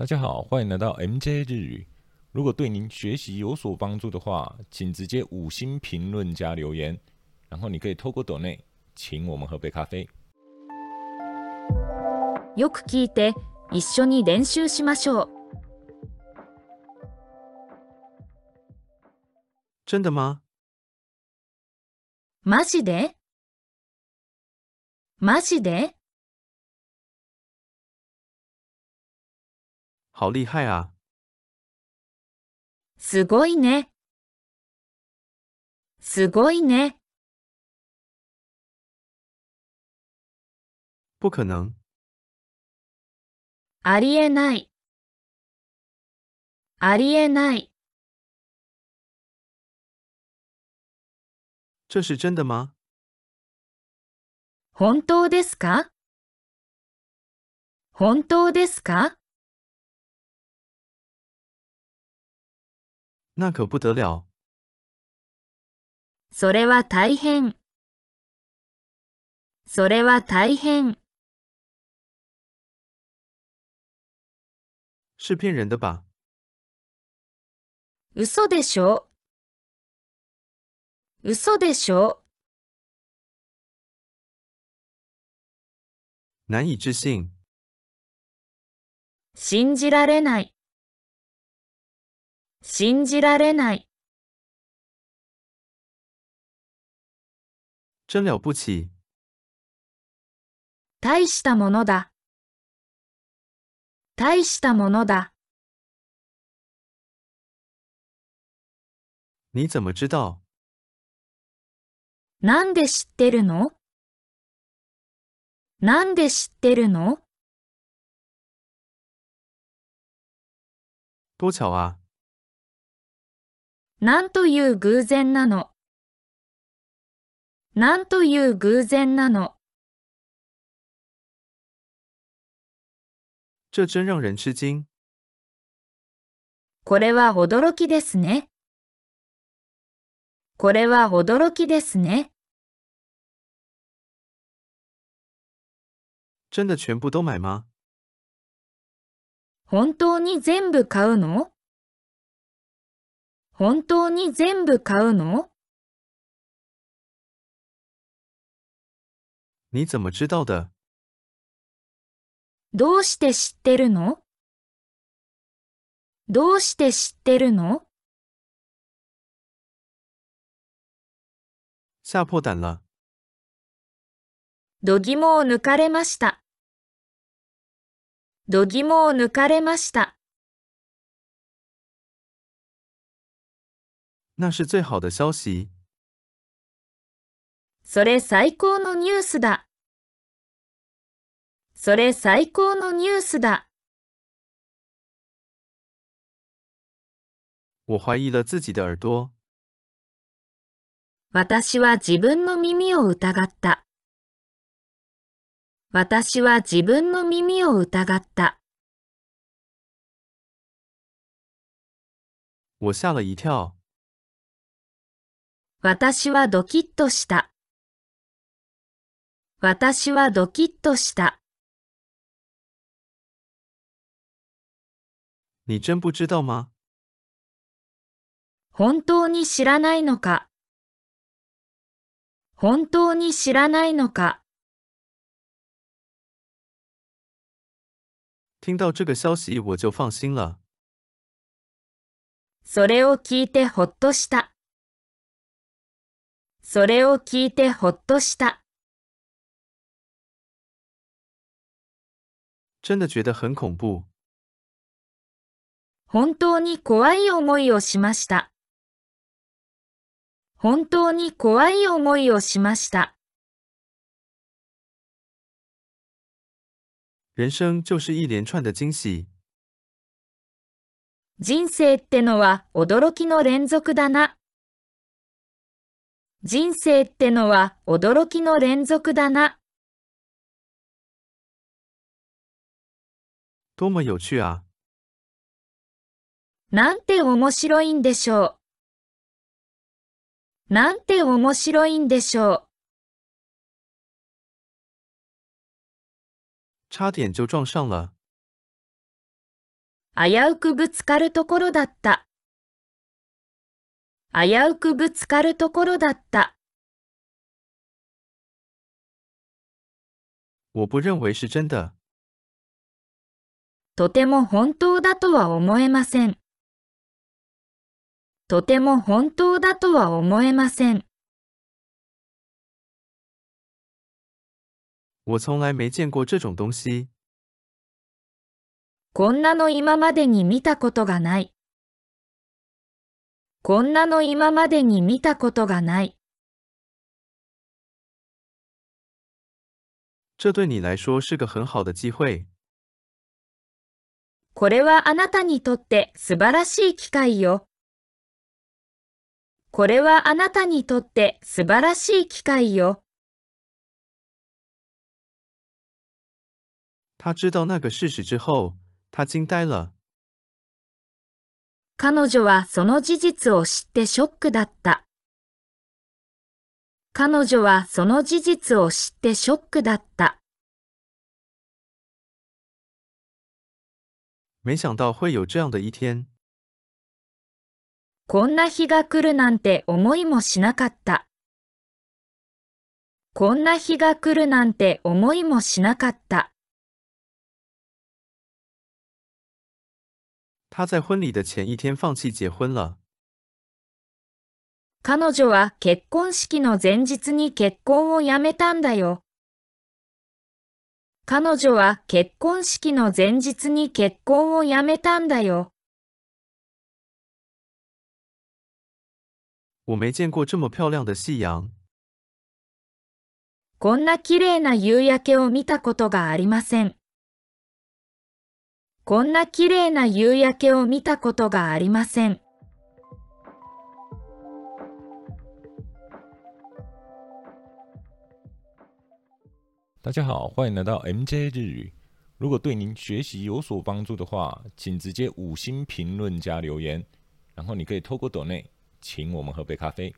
大家好，欢迎来到 MJ 日语。如果对您学习有所帮助的话，请直接五星评论加留言，然后你可以透过抖内请我们喝杯咖啡。よく聞いて一緒に練習しましょう。真的吗？マジでマジで 好厉害啊！すごいね。すごいね。不可能，ありえない。ありえない。这是真的吗？本当ですか？本当ですか？那可不得了！それは大変。それは大変。是骗人的吧？嘘でしょ？嘘でしょ？难以置信，信じられない。信じられない。真了不起！大したものだ。大したものだ。你怎么知道？なんで知ってるの？なんで知ってるの？多巧啊！なんという偶然なの？なんという偶然なの？这真让人吃惊。これは驚きですね。これは驚きですね。真的全部都买吗？本当に全部買うの本当に全部買うの？你怎么知道的？どうして知ってるの？どうして知ってるの？吓破胆了！度肝を抜かれました。度肝を抜かれました。那是最好的消息。それ最高のニュースだ。それ最高のニュースだ。我怀疑了自己的耳朵。私は自分の耳を疑った。私は自分の耳を疑った。我吓了一跳。私はドキッとした。私はドキッとした。你真不知道吗？本当に知らないのか？本当に知らないのか？听到这个消息我就放心了。それを聞いてほっとした。それを聞いてほっとした。真的觉得很恐怖。本当に怖い思いをしました。本当に怖い思いをしました。人生就是一连串的惊喜。人生ってのは驚きの連続だな。人生ってのは驚きの連続だな。多么有趣啊！なんて面白いんでしょう。なんて面白いんでしょう。差点就撞上了。危うくぶつかるところだった。危うくぶつかるところだった。我不认为是真的。とても本当だとは思えません。とても本当だとは思えません。我从来没见过这种东西。こんなの今までに見たことがない。こんなの今までに見たことがない。这对你来说是个很好的机会。これはあなたにとって素晴らしい機会よ。これはあなたにとって素晴らしい機会よ。他知道那个事实之后，他惊呆了。彼女はその事実を知ってショックだった。彼女はその事実を知ってショックだった。没想到会有这样的一天。こんな日が来るなんて思いもしなかった。こんな日が来るなんて思いもしなかった。他在婚礼的前一天放弃结婚了。彼女は結婚式の前日に結婚をやめたんだよ。彼女は結婚式の前日に結婚をやめたんだよ。我没见过这么漂亮的夕阳。こんな綺麗な夕焼けを見たことがありません。こんな綺麗な夕焼けを見たことがありません。大家好，欢迎来到 MJ 日语。如果对您学习有所帮助的话，请直接五星评论加留言，然后你可以透过抖内请我们喝杯咖啡。